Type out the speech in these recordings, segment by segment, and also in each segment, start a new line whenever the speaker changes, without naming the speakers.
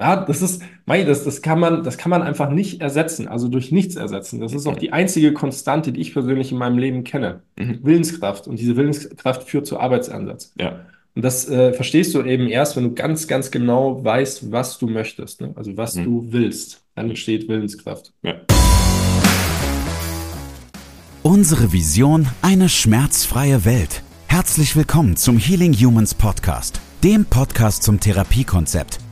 Ja, das ist, mei, das, das kann man, das kann man einfach nicht ersetzen, also durch nichts ersetzen. Das ist auch die einzige Konstante, die ich persönlich in meinem Leben kenne.
Mhm.
Willenskraft. Und diese Willenskraft führt zu Arbeitsansatz.
Ja.
Und das äh, verstehst du eben erst, wenn du ganz, ganz genau weißt, was du möchtest, ne? Also was
Mhm.
du willst. Dann entsteht Willenskraft.
Ja.
Unsere Vision, eine schmerzfreie Welt. Herzlich willkommen zum Healing Humans Podcast, dem Podcast zum Therapiekonzept,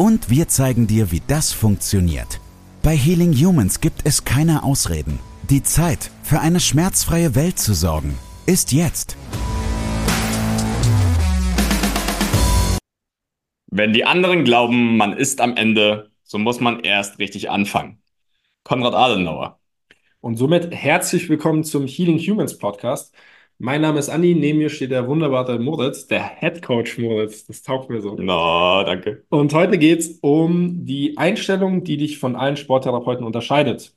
Und wir zeigen dir, wie das funktioniert. Bei Healing Humans gibt es keine Ausreden. Die Zeit, für eine schmerzfreie Welt zu sorgen, ist jetzt.
Wenn die anderen glauben, man ist am Ende, so muss man erst richtig anfangen. Konrad Adenauer.
Und somit herzlich willkommen zum Healing Humans Podcast. Mein Name ist Andi, neben mir steht der wunderbare Moritz, der Head Coach Moritz. Das taugt mir so.
Na, danke.
Und heute geht es um die Einstellung, die dich von allen Sporttherapeuten unterscheidet.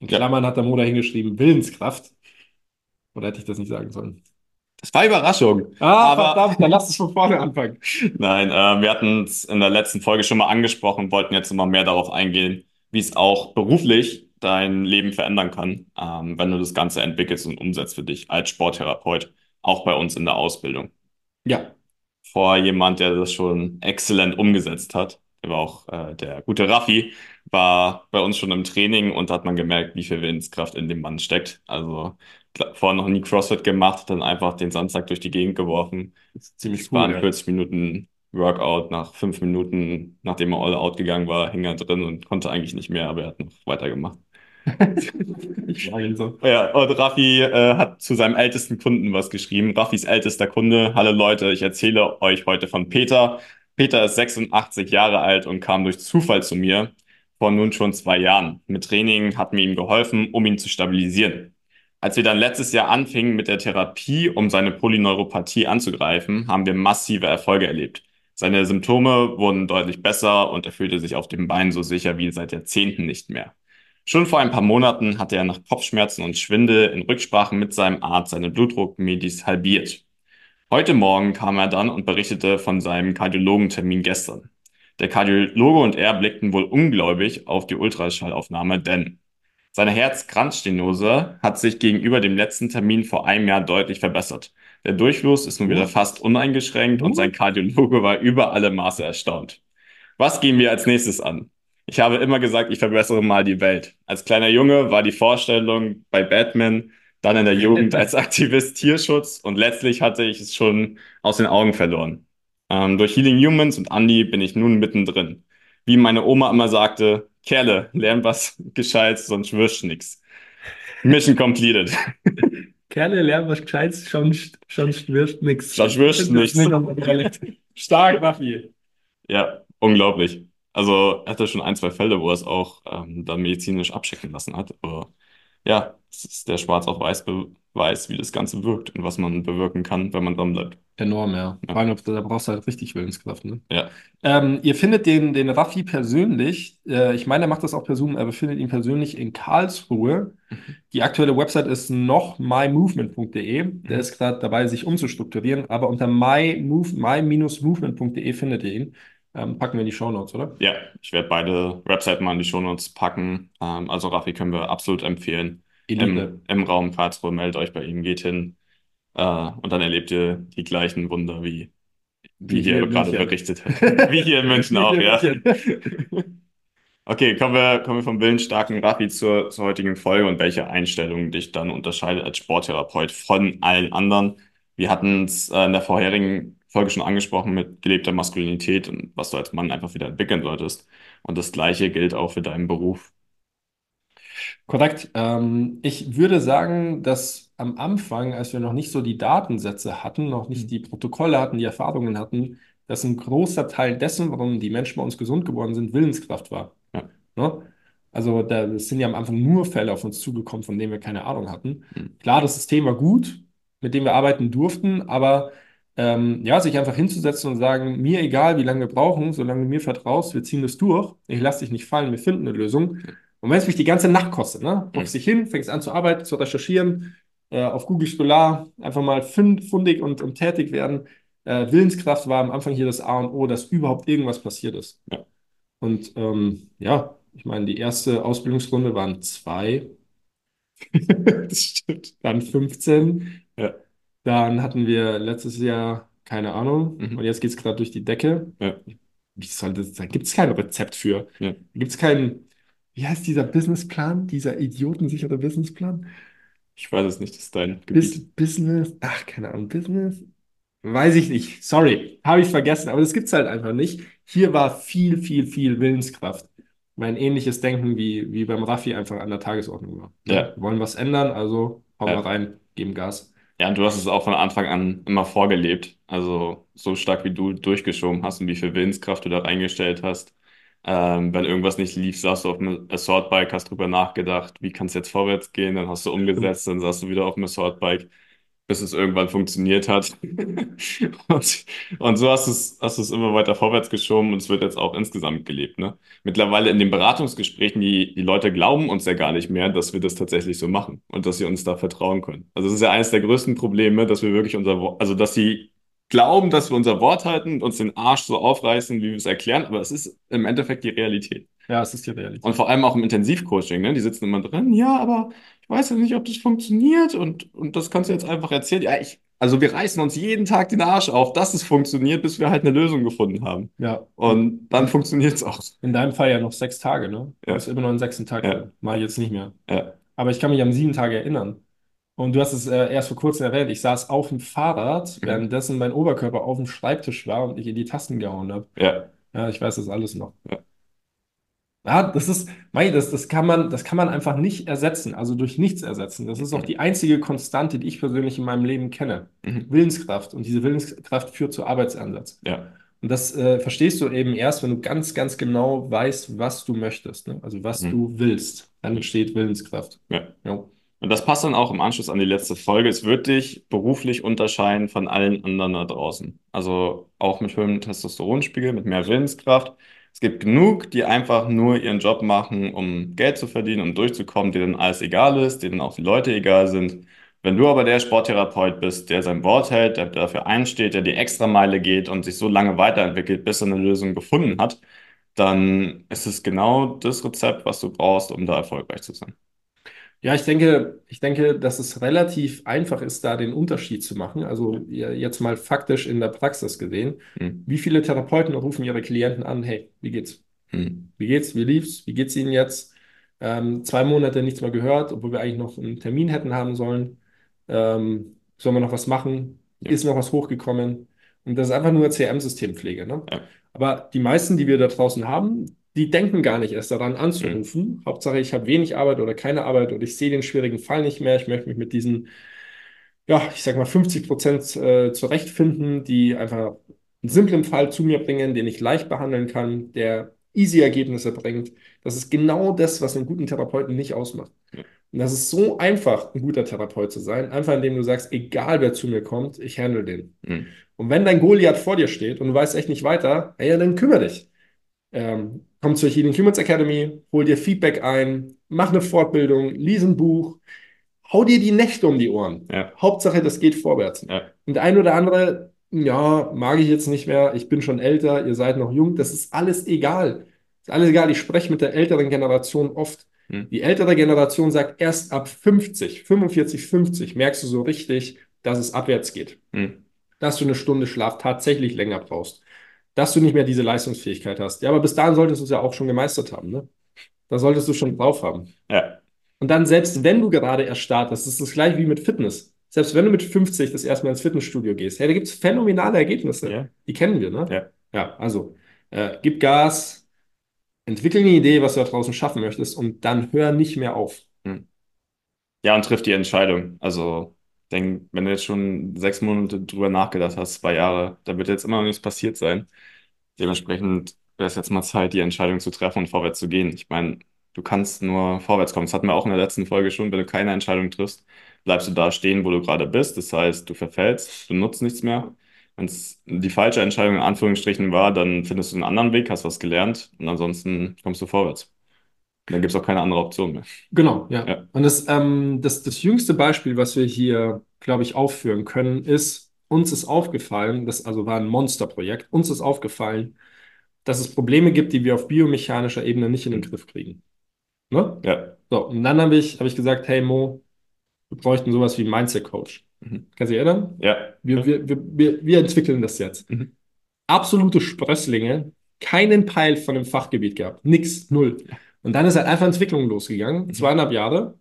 In
Ja.
Klammern hat der Moder hingeschrieben, Willenskraft. Oder hätte ich das nicht sagen sollen?
Das war Überraschung.
Ah,
Aber-
verdammt, dann lass es von vorne anfangen.
Nein, äh, wir hatten es in der letzten Folge schon mal angesprochen, wollten jetzt immer mehr darauf eingehen, wie es auch beruflich dein Leben verändern kann, ähm, wenn du das Ganze entwickelst und umsetzt für dich als Sporttherapeut, auch bei uns in der Ausbildung.
Ja,
Vor jemand, der das schon exzellent umgesetzt hat, der war auch äh, der gute Raffi, war bei uns schon im Training und hat man gemerkt, wie viel Willenskraft in dem Mann steckt. Also vorher noch nie CrossFit gemacht, dann einfach den Samstag durch die Gegend geworfen.
das ist ziemlich
waren
cool. ja.
40 Minuten Workout. Nach fünf Minuten, nachdem er all out gegangen war, hing er drin und konnte eigentlich nicht mehr, aber er hat noch weitergemacht.
Ich ihn so.
Ja, und Raffi äh, hat zu seinem ältesten Kunden was geschrieben. Raffis ältester Kunde. Hallo Leute, ich erzähle euch heute von Peter. Peter ist 86 Jahre alt und kam durch Zufall zu mir vor nun schon zwei Jahren. Mit Training hat mir ihm geholfen, um ihn zu stabilisieren. Als wir dann letztes Jahr anfingen mit der Therapie, um seine Polyneuropathie anzugreifen, haben wir massive Erfolge erlebt. Seine Symptome wurden deutlich besser und er fühlte sich auf dem Bein so sicher wie seit Jahrzehnten nicht mehr. Schon vor ein paar Monaten hatte er nach Kopfschmerzen und Schwindel in Rücksprache mit seinem Arzt seine Blutdruckmedis halbiert. Heute Morgen kam er dann und berichtete von seinem Kardiologentermin gestern. Der Kardiologe und er blickten wohl ungläubig auf die Ultraschallaufnahme, denn seine Herzkranzstenose hat sich gegenüber dem letzten Termin vor einem Jahr deutlich verbessert. Der Durchfluss ist nun wieder fast uneingeschränkt und sein Kardiologe war über alle Maße erstaunt. Was gehen wir als nächstes an? Ich habe immer gesagt, ich verbessere mal die Welt. Als kleiner Junge war die Vorstellung bei Batman, dann in der Jugend als Aktivist Tierschutz und letztlich hatte ich es schon aus den Augen verloren. Ähm, durch Healing Humans und Andy bin ich nun mittendrin. Wie meine Oma immer sagte, Kerle, lern was Gescheites, sonst wirst du nix. Mission completed.
Kerle lernen was Gescheites, schon, schon wirst nix.
Sonst wirst nix.
Stark, Raffi.
Ja, unglaublich. Also er hatte schon ein, zwei Fälle, wo er es auch ähm, dann medizinisch abchecken lassen hat. Aber ja, es ist der Schwarz auf Weiß Beweis, wie das Ganze wirkt und was man bewirken kann, wenn man dran bleibt.
Enorm, ja.
Ja.
Vor allem, da brauchst du halt richtig Willenskraft, ne?
Ja.
Ähm, ihr findet den, den Raffi persönlich, äh, ich meine, er macht das auch persönlich, er findet ihn persönlich in Karlsruhe. Die aktuelle Website ist noch mymovement.de. Der ist gerade dabei, sich umzustrukturieren, aber unter mymove, my-movement.de findet ihr ihn. Ähm, packen wir in die Shownotes, oder?
Ja, ich werde beide Webseiten mal in die Shownotes packen. Ähm, also Raffi können wir absolut empfehlen. Im, Im Raum Karlsruhe meldet euch bei ihm, geht hin. Äh, und dann erlebt ihr die gleichen Wunder, wie, wie
Wie hier
hier
in
gerade berichtet. Wie hier in München auch, ja. Okay, kommen wir, kommen wir vom willensstarken Raffi zur, zur heutigen Folge und welche Einstellung dich dann unterscheidet als Sporttherapeut von allen anderen. Wir hatten es äh, in der vorherigen Folge schon angesprochen mit gelebter Maskulinität und was du als Mann einfach wieder entwickeln solltest. Und das Gleiche gilt auch für deinen Beruf.
Korrekt. Ähm, ich würde sagen, dass am Anfang, als wir noch nicht so die Datensätze hatten, noch nicht die Protokolle hatten, die Erfahrungen hatten, dass ein großer Teil dessen, warum die Menschen bei uns gesund geworden sind, Willenskraft war. Ne? Also da sind ja am Anfang nur Fälle auf uns zugekommen, von denen wir keine Ahnung hatten.
Mhm.
Klar, das System war gut, mit dem wir arbeiten durften, aber ähm, ja, sich einfach hinzusetzen und sagen, mir egal, wie lange wir brauchen, solange du mir vertraust, wir ziehen das durch, ich lasse dich nicht fallen, wir finden eine Lösung. Und wenn es mich die ganze Nacht kostet, ne, hockst dich hin, fängst an zu arbeiten, zu recherchieren, äh, auf Google Scholar einfach mal fund, fundig und, und tätig werden. Äh, Willenskraft war am Anfang hier das A und O, dass überhaupt irgendwas passiert ist.
Ja.
Und ähm, ja, ich meine, die erste Ausbildungsrunde waren zwei,
Das stimmt.
dann 15.
Ja.
Dann hatten wir letztes Jahr, keine Ahnung,
Mhm.
und jetzt geht es gerade durch die Decke.
Ja.
Wie soll das, da gibt es kein Rezept für.
Ja.
Gibt es keinen, wie heißt dieser Businessplan, dieser idiotensichere Businessplan?
Ich weiß es nicht, das ist dein
Bis,
Gebiet.
Business, ach, keine Ahnung, Business, weiß ich nicht. Sorry, habe ich vergessen, aber das gibt es halt einfach nicht. Hier war viel, viel, viel Willenskraft. Mein ähnliches Denken wie, wie beim Raffi einfach an der Tagesordnung war.
Ja.
Wir wollen was ändern, also hauen
Ja.
wir rein, geben Gas.
Ja, und du hast es auch von Anfang an immer vorgelebt. Also so stark wie du durchgeschoben hast und wie viel Willenskraft du da reingestellt hast. Ähm, wenn irgendwas nicht lief, saßt du auf dem Assault-Bike, hast drüber nachgedacht, wie kann es jetzt vorwärts gehen, dann hast du umgesetzt, dann saßt du wieder auf dem Assault-Bike, bis es irgendwann funktioniert hat. Und, und so hast du es, hast es immer weiter vorwärts geschoben und es wird jetzt auch insgesamt gelebt, ne? Mittlerweile in den Beratungsgesprächen, die, die Leute glauben uns ja gar nicht mehr, dass wir das tatsächlich so machen und dass sie uns da vertrauen können. Also es ist ja eines der größten Probleme, dass wir wirklich unser also dass sie glauben, dass wir unser Wort halten und uns den Arsch so aufreißen, wie wir es erklären, aber es ist im Endeffekt die Realität.
Ja, es ist die Realität.
Und vor allem auch im Intensivcoaching, ne? Die sitzen immer drin, ja, aber ich weiß ja nicht, ob das funktioniert und, und das kannst du jetzt einfach erzählen. Ja, ich, also wir reißen uns jeden Tag den Arsch auf, dass es funktioniert, bis wir halt eine Lösung gefunden haben.
Ja,
Und dann funktioniert es auch.
in deinem Fall ja noch sechs Tage, ne? Du
Ja.
bist immer noch in sechsten Tag
Ja.
ich jetzt nicht mehr.
Ja,
Aber ich kann mich an sieben Tage erinnern. Und du hast es äh, erst vor kurzem erwähnt. Ich saß auf dem Fahrrad,
Mhm.
währenddessen mein Oberkörper auf dem Schreibtisch war und ich in die Tasten gehauen habe.
ja,
Ja, ich weiß das alles noch.
Ja.
Ja, das ist, mei, das, das kann man, das kann man einfach nicht ersetzen, also durch nichts ersetzen. Das ist auch die einzige Konstante, die ich persönlich in meinem Leben kenne.
Mhm.
Willenskraft. Und diese Willenskraft führt zu Arbeitsansatz.
ja,
Und das äh, verstehst du eben erst, wenn du ganz, ganz genau weißt, was du möchtest, ne? Also was
Mhm.
du willst. Dann entsteht Willenskraft.
ja.
Ja.
Und das passt dann auch im Anschluss an die letzte Folge. Es wird dich beruflich unterscheiden von allen anderen da draußen. Also auch mit höherem Testosteronspiegel, mit mehr Willenskraft. Es gibt genug, die einfach nur ihren Job machen, um Geld zu verdienen, um durchzukommen, denen alles egal ist, denen auch die Leute egal sind. Wenn du aber der Sporttherapeut bist, der sein Wort hält, der dafür einsteht, der die Extrameile geht und sich so lange weiterentwickelt, bis er eine Lösung gefunden hat, dann ist es genau das Rezept, was du brauchst, um da erfolgreich zu sein.
Ja, ich denke, ich denke, dass es relativ einfach ist, da den Unterschied zu machen. Also jetzt mal faktisch in der Praxis gesehen.
Hm.
Wie viele Therapeuten rufen ihre Klienten an, hey, wie geht's?
Hm.
Wie geht's? Wie lief's? Wie geht's Ihnen jetzt? Ähm, zwei Monate nichts mehr gehört, obwohl wir eigentlich noch einen Termin hätten haben sollen. Ähm, sollen wir noch was machen?
Ja.
Ist noch was hochgekommen? Und das ist einfach nur CRM-Systempflege, ne?
Ja.
Aber die meisten, die wir da draußen haben, die denken gar nicht erst daran anzurufen. Hauptsache, ich habe wenig Arbeit oder keine Arbeit oder ich sehe den schwierigen Fall nicht mehr. Ich möchte mich mit diesen, ja, ich sag mal 50 Prozent äh, zurechtfinden, die einfach einen simplen Fall zu mir bringen, den ich leicht behandeln kann, der easy Ergebnisse bringt. Das ist genau das, was einen guten Therapeuten nicht ausmacht.
Ja.
Und das ist so einfach, ein guter Therapeut zu sein, einfach indem du sagst, egal wer zu mir kommt, ich handle den.
Hm.
Und wenn dein Goliath vor dir steht und du weißt echt nicht weiter, ja, dann kümmere dich. Ähm, komm zur Healing Humans Academy, hol dir Feedback ein, mach eine Fortbildung, lies ein Buch, hau dir die Nächte um die Ohren.
Ja,
Hauptsache, das geht vorwärts.
ja,
Und der ein oder andere, ja, mag ich jetzt nicht mehr, ich bin schon älter, ihr seid noch jung, das ist alles egal. Ist alles egal, ich spreche mit der älteren Generation oft.
Hm.
Die ältere Generation sagt, erst ab 50, 45, 50 merkst du so richtig, dass es abwärts geht.
Hm.
Dass du eine Stunde Schlaf tatsächlich länger brauchst. Dass du nicht mehr diese Leistungsfähigkeit hast. Ja, aber bis dahin solltest du es ja auch schon gemeistert haben, ne? Da solltest du schon drauf haben.
ja,
Und dann, selbst wenn du gerade erst startest, ist das gleich wie mit Fitness. Selbst wenn du mit 50 das erste Mal ins Fitnessstudio gehst, hey, da gibt es phänomenale Ergebnisse.
Ja.
Die kennen wir, ne?
Ja.
Ja, also äh, gib Gas, entwickel eine Idee, was du da draußen schaffen möchtest und dann hör nicht mehr auf.
Ja, und triff die Entscheidung. Also, denk, wenn du jetzt schon sechs Monate drüber nachgedacht hast, zwei Jahre, da wird jetzt immer noch nichts passiert sein. Dementsprechend wäre es jetzt mal Zeit, die Entscheidung zu treffen und vorwärts zu gehen. Ich meine, du kannst nur vorwärts kommen. Das hatten wir auch in der letzten Folge schon. Wenn du keine Entscheidung triffst, bleibst du da stehen, wo du gerade bist. Das heißt, du verfällst, du nutzt nichts mehr. Wenn es die falsche Entscheidung in Anführungsstrichen war, dann findest du einen anderen Weg, hast was gelernt und ansonsten kommst du vorwärts. Dann gibt es auch keine andere Option mehr.
Genau, ja.
Ja.
Und das, ähm, das, das jüngste Beispiel, was wir hier, glaube ich, aufführen können, ist, uns ist aufgefallen, das also war ein Monsterprojekt, uns ist aufgefallen, dass es Probleme gibt, die wir auf biomechanischer Ebene nicht in den Griff kriegen. Ne?
Ja.
So, und dann habe ich, hab ich gesagt, hey Mo, wir bräuchten sowas wie Mindset-Coach.
Mhm.
Kannst du dich erinnern?
Ja.
Wir, wir, wir, wir, wir entwickeln das jetzt.
Mhm.
Absolute Sprösslinge, keinen Peil von dem Fachgebiet gehabt. Nix, null. Und dann ist halt einfach Entwicklung losgegangen, zweieinhalb Jahre.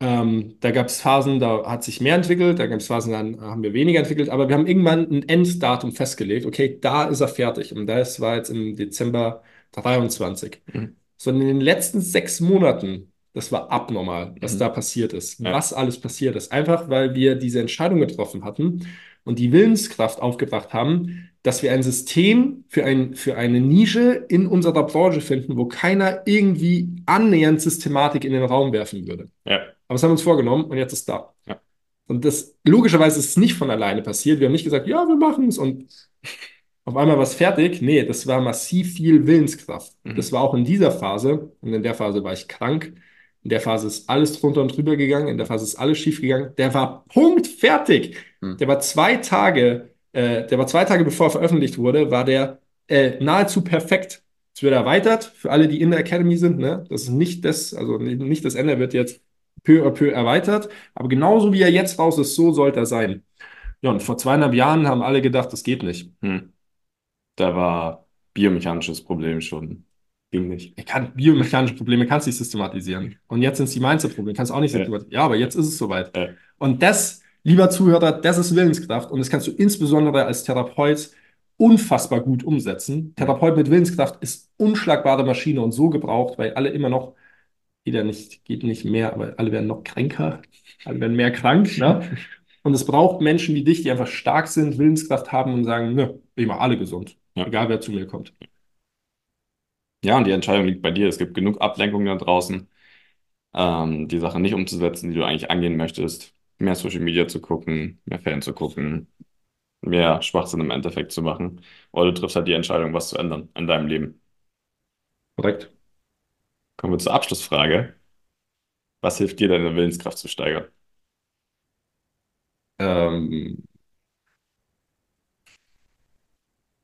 Ähm, da gab es Phasen, da hat sich mehr entwickelt, da gab es Phasen, dann haben wir weniger entwickelt, aber wir haben irgendwann ein Enddatum festgelegt. Okay, da ist er fertig. Und das war jetzt im Dezember 23.
Mhm.
So in den letzten sechs Monaten, das war abnormal, was
Mhm.
da passiert ist,
Ja.
was alles passiert ist. Einfach weil wir diese Entscheidung getroffen hatten und die Willenskraft aufgebracht haben, dass wir ein System für, ein, für eine Nische in unserer Branche finden, wo keiner irgendwie annähernd Systematik in den Raum werfen würde.
Ja.
Aber das haben wir uns vorgenommen und jetzt ist da.
Ja.
Und das, logischerweise ist es nicht von alleine passiert. Wir haben nicht gesagt, ja, wir machen es und auf einmal war es fertig. Nee, das war massiv viel Willenskraft.
Mhm.
Das war auch in dieser Phase. Und in der Phase war ich krank. In der Phase ist alles drunter und drüber gegangen. In der Phase ist alles schief gegangen. Der war Punkt fertig.
Mhm.
Der war zwei Tage, äh, der war zwei Tage bevor er veröffentlicht wurde, war der äh, nahezu perfekt. Es wird erweitert für alle, die in der Academy sind. Ne? Das ist nicht das, also nicht das Ende wird jetzt peu à peu erweitert. Aber genauso wie er jetzt raus ist, so sollte er sein. Ja, und vor zweieinhalb Jahren haben alle gedacht, das geht nicht.
Hm. Da war biomechanisches Problem schon. Ging nicht.
Ich kann biomechanische Probleme kannst du nicht systematisieren. Und jetzt sind es die Mindset-Probleme, kannst du auch nicht
Ja.
systematisieren. Ja, aber jetzt ist es soweit.
Ja.
Und das, lieber Zuhörer, das ist Willenskraft. Und das kannst du insbesondere als Therapeut unfassbar gut umsetzen. Therapeut mit Willenskraft ist unschlagbare Maschine und so gebraucht, weil alle immer noch, jeder nicht, geht nicht mehr, aber alle werden noch kränker, alle werden mehr krank. Ne? Und es braucht Menschen wie dich, die einfach stark sind, Willenskraft haben und sagen, ne, ich mache alle gesund,
Ja.
egal wer zu mir kommt.
Ja, und die Entscheidung liegt bei dir. Es gibt genug Ablenkungen da draußen, ähm, die Sachen nicht umzusetzen, die du eigentlich angehen möchtest. Mehr Social Media zu gucken, mehr Fernsehen zu gucken, mehr Schwachsinn im Endeffekt zu machen. Oder du triffst halt die Entscheidung, was zu ändern in deinem Leben.
Korrekt.
Kommen wir zur Abschlussfrage. Was hilft dir, deine Willenskraft zu steigern?
Ähm,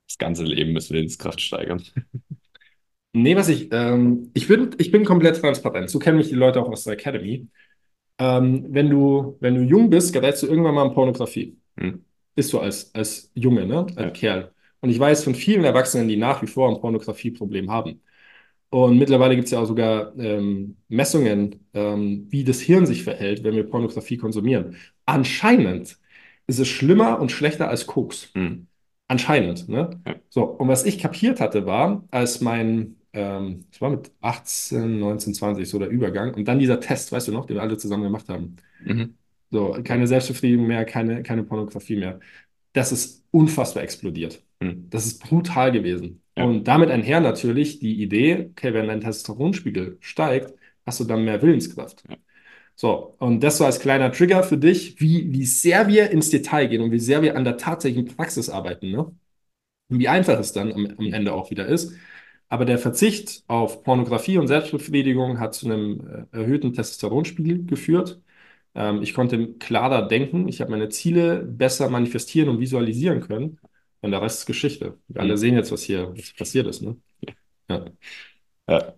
Das ganze Leben ist Willenskraft steigern.
Nee, was ich, ähm, ich bin, ich bin komplett transparent. So kennen mich die Leute auch aus der Academy. Ähm, wenn du, wenn du jung bist, gerätst du irgendwann mal in Pornografie.
Hm.
Bist du als, als Junge, ne? Als
Ja.
Kerl. Und ich weiß von vielen Erwachsenen, die nach wie vor ein Pornografieproblem haben. Und mittlerweile gibt es ja auch sogar ähm, Messungen, ähm, wie das Hirn sich verhält, wenn wir Pornografie konsumieren. Anscheinend ist es schlimmer und schlechter als Koks.
Hm.
Anscheinend, ne?
Ja.
So, und was ich kapiert hatte, war, als mein, ähm, ich war mit 18, 19, 20, so der Übergang, und dann dieser Test, weißt du noch, den wir alle zusammen gemacht haben.
Mhm.
So, keine Selbstbefriedigung mehr, keine, keine Pornografie mehr. Das ist unfassbar explodiert.
Hm.
Das ist brutal gewesen.
Ja.
Und damit einher natürlich die Idee, okay, wenn dein Testosteronspiegel steigt, hast du dann mehr Willenskraft.
Ja.
So, und das so als kleiner Trigger für dich, wie, wie sehr wir ins Detail gehen und wie sehr wir an der tatsächlichen Praxis arbeiten, ne? Und wie einfach es dann am, am Ende auch wieder ist. Aber der Verzicht auf Pornografie und Selbstbefriedigung hat zu einem äh, erhöhten Testosteronspiegel geführt. Ähm, ich konnte klarer denken, ich habe meine Ziele besser manifestieren und visualisieren können. Und der Rest ist Geschichte. Wir alle
Mhm.
sehen jetzt, was hier was passiert ist, ne? Ja.
Ja.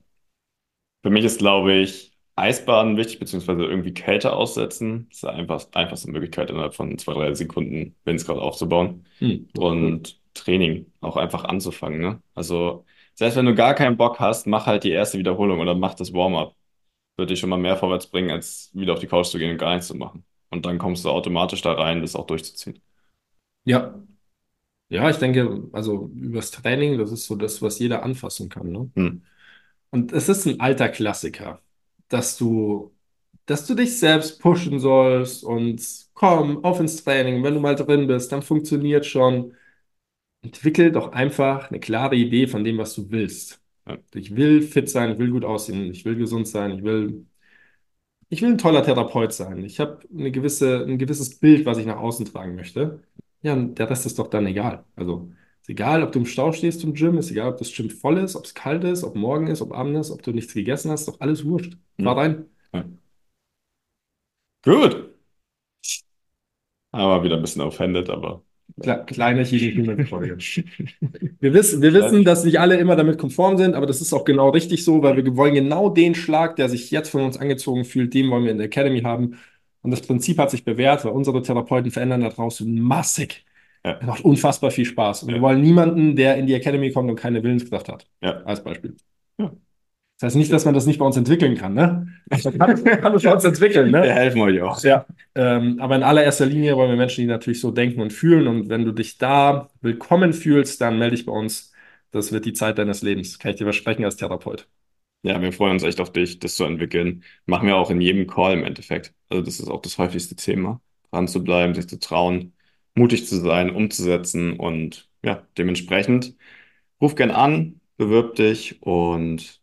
Für mich ist, glaube ich, Eisbaden wichtig, beziehungsweise irgendwie Kälte aussetzen. Das ist einfach einfachste Möglichkeit, innerhalb von zwei, drei Sekunden Willenskraft aufzubauen.
Hm.
Und Training auch einfach anzufangen, ne? Also, selbst wenn du gar keinen Bock hast, mach halt die erste Wiederholung oder mach das Warm-up. Wird dich schon mal mehr vorwärts bringen, als wieder auf die Couch zu gehen und gar nichts zu machen. Und dann kommst du automatisch da rein, das auch durchzuziehen.
Ja. Ja, ich denke, also übers Training, das ist so das, was jeder anfassen kann, ne?
Hm.
Und es ist ein alter Klassiker, dass du, dass du dich selbst pushen sollst und komm, auf ins Training. Wenn du mal drin bist, dann funktioniert schon. Entwickel doch einfach eine klare Idee von dem, was du willst. Ich will fit sein, ich will gut aussehen, ich will gesund sein, ich will, ich will ein toller Therapeut sein. Ich habe eine gewisse, ein gewisses Bild, was ich nach außen tragen möchte. Ja, und der Rest ist doch dann egal. Also ist egal, ob du im Stau stehst zum Gym, ist egal, ob das Gym voll ist, ob es kalt ist, ob morgen ist, ob Abend ist, ob du nichts gegessen hast, doch alles wurscht. Fahr rein.
Ja. Gut. Aber wieder ein bisschen offended, aber.
Kle kleine Folge. Wir wissen, wir wissen, dass nicht alle immer damit konform sind, aber das ist auch genau richtig so, weil wir wollen genau den Schlag, der sich jetzt von uns angezogen fühlt, den wollen wir in der Academy haben. Und das Prinzip hat sich bewährt, weil unsere Therapeuten verändern da draußen massig.
Ja.
Macht unfassbar viel Spaß. Und
Ja.
wir wollen niemanden, der in die Academy kommt und keine Willenskraft hat.
Ja.
Als Beispiel.
Ja.
Das heißt nicht, dass man das nicht bei uns entwickeln kann, ne? Man kann, kann es bei uns entwickeln, ne?
Wir helfen euch auch.
Ja, ähm, aber in allererster Linie wollen wir Menschen, die natürlich so denken und fühlen. Und wenn du dich da willkommen fühlst, dann melde dich bei uns. Das wird die Zeit deines Lebens. Kann ich dir versprechen als Therapeut.
Ja, wir freuen uns echt auf dich, das zu entwickeln. Machen wir auch in jedem Call im Endeffekt. Also das ist auch das häufigste Thema. Dran zu bleiben, sich zu trauen, mutig zu sein, umzusetzen und ja, dementsprechend ruf gern an, bewirb dich und